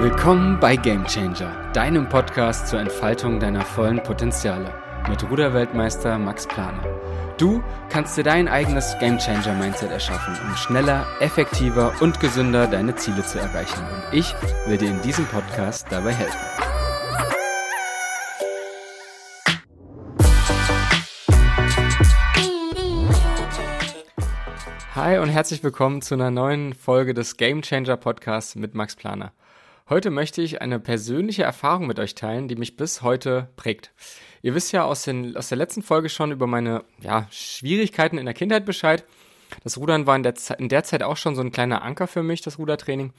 Willkommen bei Game Changer, deinem Podcast zur Entfaltung deiner vollen Potenziale mit Ruderweltmeister Max Planer. Du kannst dir dein eigenes Game Changer Mindset erschaffen, um schneller, effektiver und gesünder deine Ziele zu erreichen. Und ich will dir in diesem Podcast dabei helfen. Hi und herzlich willkommen zu einer neuen Folge des Game Changer Podcasts mit Max Planer. Heute möchte ich eine persönliche Erfahrung mit euch teilen, die mich bis heute prägt. Ihr wisst ja aus, den, aus der letzten Folge schon über meine ja, Schwierigkeiten in der Kindheit Bescheid. Das Rudern war in der, in der Zeit auch schon so ein kleiner Anker für mich, das Rudertraining.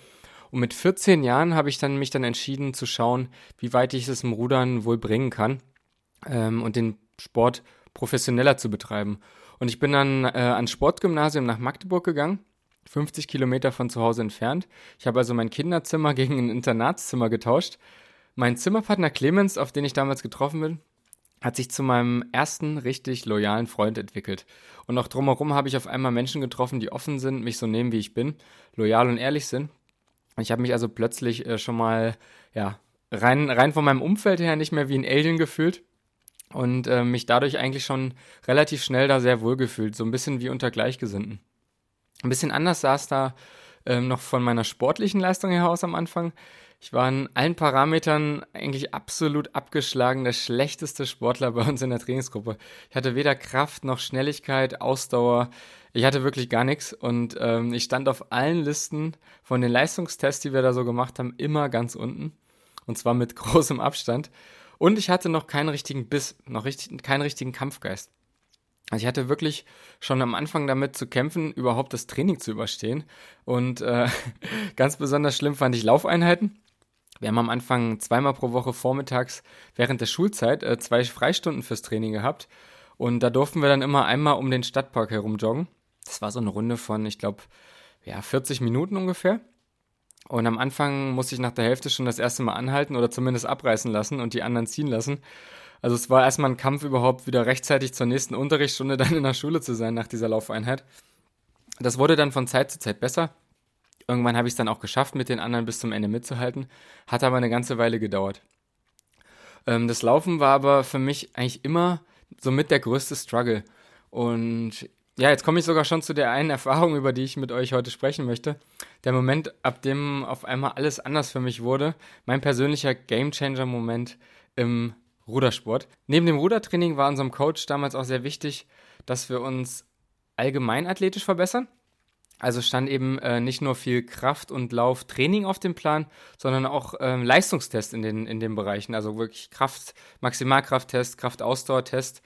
Und mit 14 Jahren habe ich dann mich dann entschieden zu schauen, wie weit ich es im Rudern wohl bringen kann ähm, und den Sport professioneller zu betreiben. Und ich bin dann äh, ans Sportgymnasium nach Magdeburg gegangen, 50 Kilometer von zu Hause entfernt. Ich habe also mein Kinderzimmer gegen ein Internatszimmer getauscht. Mein Zimmerpartner Clemens, auf den ich damals getroffen bin, hat sich zu meinem ersten richtig loyalen Freund entwickelt. Und auch drumherum habe ich auf einmal Menschen getroffen, die offen sind, mich so nehmen, wie ich bin, loyal und ehrlich sind. Ich habe mich also plötzlich äh, schon mal, ja, rein, rein von meinem Umfeld her nicht mehr wie ein Alien gefühlt und äh, mich dadurch eigentlich schon relativ schnell da sehr wohl gefühlt, so ein bisschen wie unter Gleichgesinnten. Ein bisschen anders sah es da ähm, noch von meiner sportlichen Leistung her aus am Anfang. Ich war in allen Parametern eigentlich absolut abgeschlagen, der schlechteste Sportler bei uns in der Trainingsgruppe. Ich hatte weder Kraft noch Schnelligkeit, Ausdauer. Ich hatte wirklich gar nichts und ähm, ich stand auf allen Listen von den Leistungstests, die wir da so gemacht haben, immer ganz unten. Und zwar mit großem Abstand. Und ich hatte noch keinen richtigen Biss, noch richtig, keinen richtigen Kampfgeist. Also ich hatte wirklich schon am Anfang damit zu kämpfen, überhaupt das Training zu überstehen. Und äh, ganz besonders schlimm fand ich Laufeinheiten. Wir haben am Anfang zweimal pro Woche vormittags während der Schulzeit äh, zwei Freistunden fürs Training gehabt. Und da durften wir dann immer einmal um den Stadtpark herum joggen. Das war so eine Runde von, ich glaube, ja, 40 Minuten ungefähr. Und am Anfang musste ich nach der Hälfte schon das erste Mal anhalten oder zumindest abreißen lassen und die anderen ziehen lassen. Also es war erstmal ein Kampf überhaupt wieder rechtzeitig zur nächsten Unterrichtsstunde dann in der Schule zu sein nach dieser Laufeinheit. Das wurde dann von Zeit zu Zeit besser. Irgendwann habe ich es dann auch geschafft, mit den anderen bis zum Ende mitzuhalten. Hat aber eine ganze Weile gedauert. Ähm, das Laufen war aber für mich eigentlich immer somit der größte Struggle. Und ja, jetzt komme ich sogar schon zu der einen Erfahrung, über die ich mit euch heute sprechen möchte. Der Moment, ab dem auf einmal alles anders für mich wurde. Mein persönlicher Gamechanger-Moment im Rudersport. Neben dem Rudertraining war unserem Coach damals auch sehr wichtig, dass wir uns allgemein athletisch verbessern. Also stand eben äh, nicht nur viel Kraft- und Lauftraining auf dem Plan, sondern auch ähm, Leistungstest in den, in den Bereichen. Also wirklich Kraft, Maximalkrafttest, Kraftausdauertest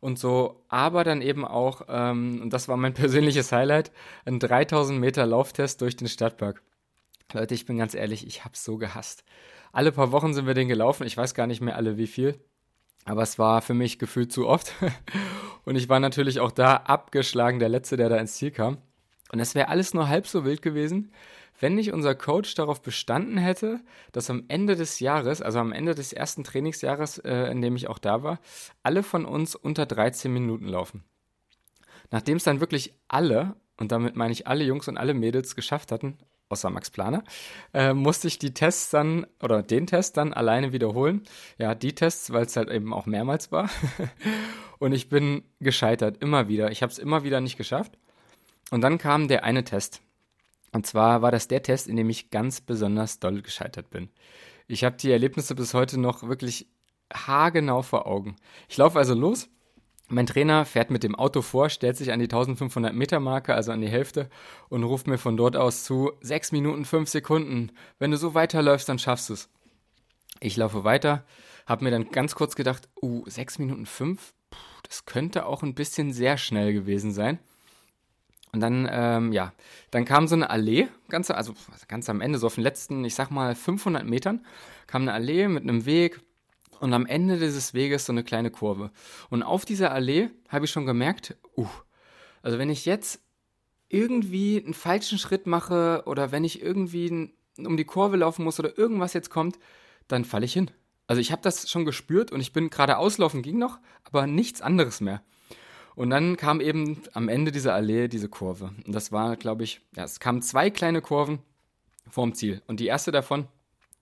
und so. Aber dann eben auch, ähm, und das war mein persönliches Highlight, ein 3000 Meter Lauftest durch den Stadtpark. Leute, ich bin ganz ehrlich, ich hab's so gehasst. Alle paar Wochen sind wir den gelaufen. Ich weiß gar nicht mehr alle wie viel. Aber es war für mich gefühlt zu oft. und ich war natürlich auch da abgeschlagen, der Letzte, der da ins Ziel kam. Und es wäre alles nur halb so wild gewesen, wenn nicht unser Coach darauf bestanden hätte, dass am Ende des Jahres, also am Ende des ersten Trainingsjahres, äh, in dem ich auch da war, alle von uns unter 13 Minuten laufen. Nachdem es dann wirklich alle, und damit meine ich alle Jungs und alle Mädels geschafft hatten, außer Max Planer, äh, musste ich die Tests dann oder den Test dann alleine wiederholen. Ja, die Tests, weil es halt eben auch mehrmals war. und ich bin gescheitert, immer wieder. Ich habe es immer wieder nicht geschafft. Und dann kam der eine Test. Und zwar war das der Test, in dem ich ganz besonders doll gescheitert bin. Ich habe die Erlebnisse bis heute noch wirklich haargenau vor Augen. Ich laufe also los. Mein Trainer fährt mit dem Auto vor, stellt sich an die 1500 Meter Marke, also an die Hälfte, und ruft mir von dort aus zu 6 Minuten 5 Sekunden. Wenn du so weiterläufst, dann schaffst du es. Ich laufe weiter, habe mir dann ganz kurz gedacht, uh, 6 Minuten 5, das könnte auch ein bisschen sehr schnell gewesen sein. Und dann, ähm, ja, dann kam so eine Allee, ganz, also ganz am Ende, so auf den letzten, ich sag mal 500 Metern, kam eine Allee mit einem Weg und am Ende dieses Weges so eine kleine Kurve. Und auf dieser Allee habe ich schon gemerkt, uh, also wenn ich jetzt irgendwie einen falschen Schritt mache oder wenn ich irgendwie um die Kurve laufen muss oder irgendwas jetzt kommt, dann falle ich hin. Also ich habe das schon gespürt und ich bin gerade auslaufen ging noch, aber nichts anderes mehr. Und dann kam eben am Ende dieser Allee diese Kurve. Und das war, glaube ich, ja, es kamen zwei kleine Kurven vorm Ziel. Und die erste davon,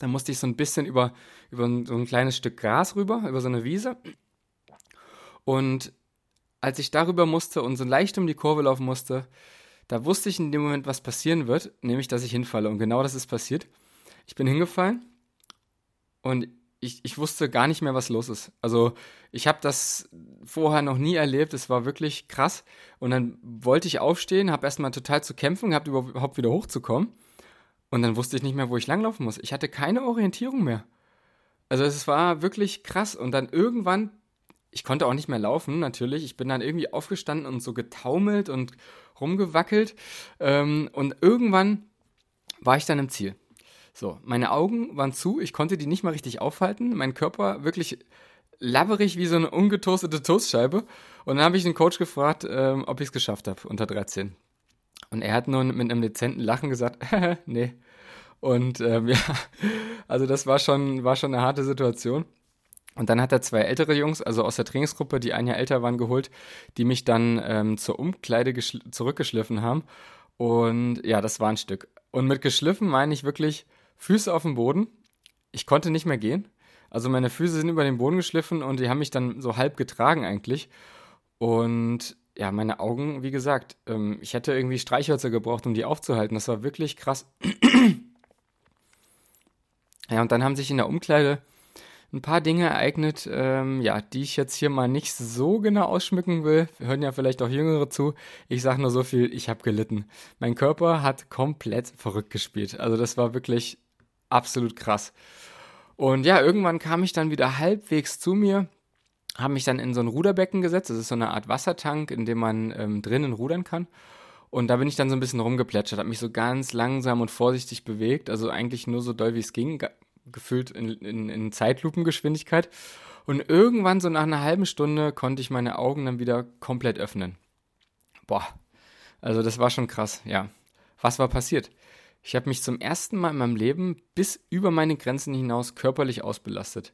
Dann musste ich so ein bisschen über, über so ein kleines Stück Gras rüber, über so eine Wiese. Und als ich darüber musste und so leicht um die Kurve laufen musste, da wusste ich in dem Moment, was passieren wird, nämlich, dass ich hinfalle. Und genau das ist passiert. Ich bin hingefallen und ich, ich wusste gar nicht mehr, was los ist. Also ich habe das vorher noch nie erlebt. Es war wirklich krass. Und dann wollte ich aufstehen, habe erstmal total zu kämpfen, gehabt, überhaupt wieder hochzukommen. Und dann wusste ich nicht mehr, wo ich langlaufen muss. Ich hatte keine Orientierung mehr. Also es war wirklich krass. Und dann irgendwann ich konnte auch nicht mehr laufen, natürlich. Ich bin dann irgendwie aufgestanden und so getaumelt und rumgewackelt. Ähm, und irgendwann war ich dann im Ziel. So, meine Augen waren zu, ich konnte die nicht mal richtig aufhalten. Mein Körper wirklich labberig wie so eine ungetoastete Toastscheibe. Und dann habe ich den Coach gefragt, ähm, ob ich es geschafft habe unter 13. Und er hat nur mit einem dezenten Lachen gesagt, nee. Und ähm, ja, also das war schon, war schon eine harte Situation. Und dann hat er zwei ältere Jungs, also aus der Trainingsgruppe, die ein Jahr älter waren, geholt, die mich dann ähm, zur Umkleide zurückgeschliffen haben. Und ja, das war ein Stück. Und mit geschliffen meine ich wirklich Füße auf dem Boden. Ich konnte nicht mehr gehen. Also meine Füße sind über den Boden geschliffen und die haben mich dann so halb getragen eigentlich. Und ja, meine Augen, wie gesagt, ähm, ich hätte irgendwie Streichhölzer gebraucht, um die aufzuhalten. Das war wirklich krass. ja, und dann haben sich in der Umkleide ein paar Dinge ereignet, ähm, ja, die ich jetzt hier mal nicht so genau ausschmücken will. Wir hören ja vielleicht auch Jüngere zu. Ich sage nur so viel, ich habe gelitten. Mein Körper hat komplett verrückt gespielt. Also das war wirklich absolut krass. Und ja, irgendwann kam ich dann wieder halbwegs zu mir, habe mich dann in so ein Ruderbecken gesetzt. Das ist so eine Art Wassertank, in dem man ähm, drinnen rudern kann. Und da bin ich dann so ein bisschen rumgeplätschert, habe mich so ganz langsam und vorsichtig bewegt, also eigentlich nur so doll wie es ging, gefühlt in, in, in Zeitlupengeschwindigkeit. Und irgendwann, so nach einer halben Stunde, konnte ich meine Augen dann wieder komplett öffnen. Boah, also das war schon krass, ja. Was war passiert? Ich habe mich zum ersten Mal in meinem Leben bis über meine Grenzen hinaus körperlich ausbelastet.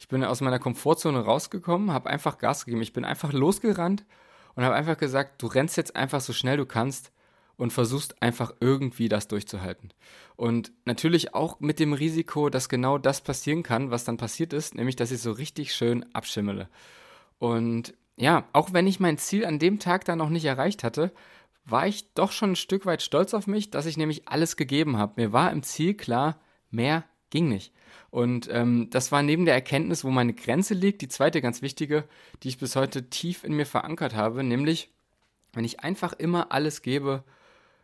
Ich bin aus meiner Komfortzone rausgekommen, habe einfach Gas gegeben. Ich bin einfach losgerannt und habe einfach gesagt, du rennst jetzt einfach so schnell du kannst und versuchst einfach irgendwie das durchzuhalten. Und natürlich auch mit dem Risiko, dass genau das passieren kann, was dann passiert ist, nämlich dass ich so richtig schön abschimmele. Und ja, auch wenn ich mein Ziel an dem Tag dann noch nicht erreicht hatte, war ich doch schon ein Stück weit stolz auf mich, dass ich nämlich alles gegeben habe. Mir war im Ziel klar, mehr ging nicht. Und ähm, das war neben der Erkenntnis, wo meine Grenze liegt, die zweite ganz wichtige, die ich bis heute tief in mir verankert habe, nämlich, wenn ich einfach immer alles gebe,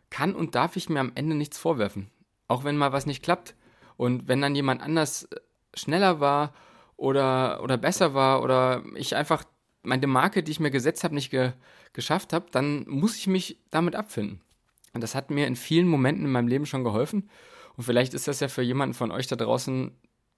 kann und darf ich mir am Ende nichts vorwerfen. Auch wenn mal was nicht klappt. Und wenn dann jemand anders äh, schneller war oder, oder besser war oder ich einfach meine Marke, die ich mir gesetzt habe, nicht ge geschafft habe, dann muss ich mich damit abfinden. Und das hat mir in vielen Momenten in meinem Leben schon geholfen. Und vielleicht ist das ja für jemanden von euch da draußen,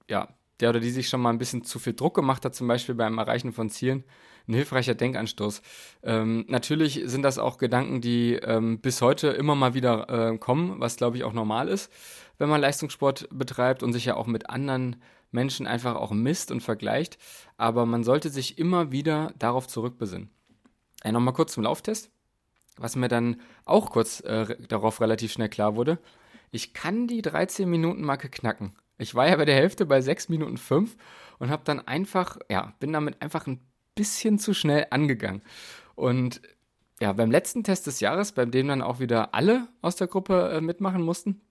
ja, der oder die sich schon mal ein bisschen zu viel Druck gemacht hat, zum Beispiel beim Erreichen von Zielen, ein hilfreicher Denkanstoß. Ähm, natürlich sind das auch Gedanken, die ähm, bis heute immer mal wieder äh, kommen, was glaube ich auch normal ist, wenn man Leistungssport betreibt und sich ja auch mit anderen Menschen einfach auch misst und vergleicht. Aber man sollte sich immer wieder darauf zurückbesinnen. Äh, Nochmal kurz zum Lauftest, was mir dann auch kurz äh, darauf relativ schnell klar wurde. Ich kann die 13-Minuten-Marke knacken. Ich war ja bei der Hälfte bei 6 Minuten 5 und habe dann einfach, ja, bin damit einfach ein bisschen zu schnell angegangen. Und ja, beim letzten Test des Jahres, bei dem dann auch wieder alle aus der Gruppe äh, mitmachen mussten,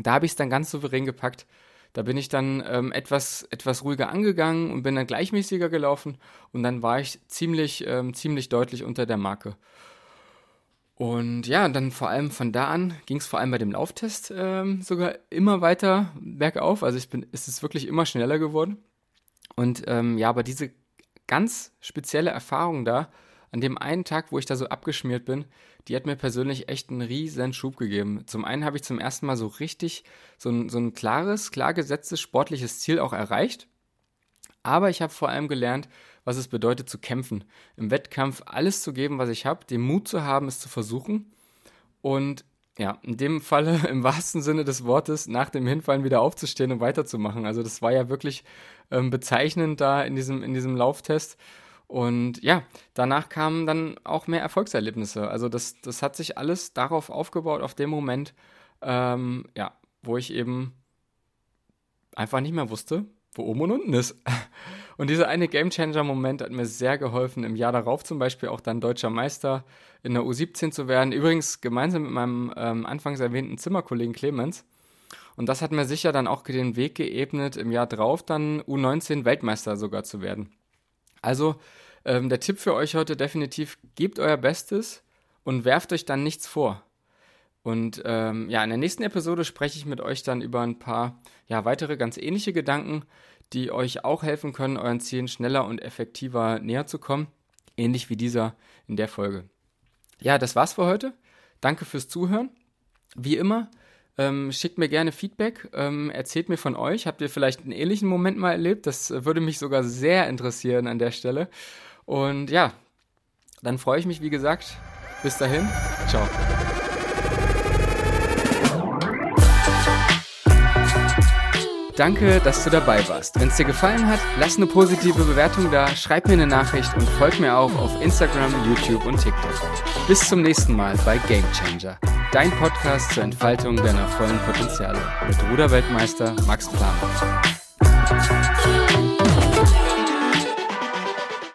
da habe ich es dann ganz souverän gepackt. Da bin ich dann ähm, etwas, etwas ruhiger angegangen und bin dann gleichmäßiger gelaufen und dann war ich ziemlich, ähm, ziemlich deutlich unter der Marke. Und ja, dann vor allem von da an ging es vor allem bei dem Lauftest ähm, sogar immer weiter bergauf. Also ich bin, es ist wirklich immer schneller geworden. Und ähm, ja, aber diese ganz spezielle Erfahrung da, an dem einen Tag, wo ich da so abgeschmiert bin, die hat mir persönlich echt einen riesen Schub gegeben. Zum einen habe ich zum ersten Mal so richtig so ein, so ein klares, klar gesetztes sportliches Ziel auch erreicht. Aber ich habe vor allem gelernt, was es bedeutet zu kämpfen. Im Wettkampf alles zu geben, was ich habe, den Mut zu haben, es zu versuchen. Und ja, in dem Falle im wahrsten Sinne des Wortes nach dem Hinfallen wieder aufzustehen und weiterzumachen. Also das war ja wirklich ähm, bezeichnend da in diesem, in diesem Lauftest. Und ja, danach kamen dann auch mehr Erfolgserlebnisse. Also das, das hat sich alles darauf aufgebaut, auf dem Moment, ähm, ja, wo ich eben einfach nicht mehr wusste, wo oben und unten ist. Und dieser eine Gamechanger-Moment hat mir sehr geholfen, im Jahr darauf zum Beispiel auch dann deutscher Meister in der U17 zu werden. Übrigens gemeinsam mit meinem ähm, anfangs erwähnten Zimmerkollegen Clemens. Und das hat mir sicher dann auch den Weg geebnet, im Jahr drauf dann U19 Weltmeister sogar zu werden. Also ähm, der Tipp für euch heute definitiv, gebt euer Bestes und werft euch dann nichts vor. Und ähm, ja, in der nächsten Episode spreche ich mit euch dann über ein paar ja, weitere ganz ähnliche Gedanken, die euch auch helfen können, euren Zielen schneller und effektiver näher zu kommen. Ähnlich wie dieser in der Folge. Ja, das war's für heute. Danke fürs Zuhören. Wie immer, ähm, schickt mir gerne Feedback, ähm, erzählt mir von euch. Habt ihr vielleicht einen ähnlichen Moment mal erlebt? Das würde mich sogar sehr interessieren an der Stelle. Und ja, dann freue ich mich, wie gesagt. Bis dahin, ciao. Danke, dass du dabei warst. Wenn es dir gefallen hat, lass eine positive Bewertung da, schreib mir eine Nachricht und folg mir auch auf Instagram, YouTube und TikTok. Bis zum nächsten Mal bei Game Changer, dein Podcast zur Entfaltung deiner vollen Potenziale mit Ruderweltmeister Max Planer.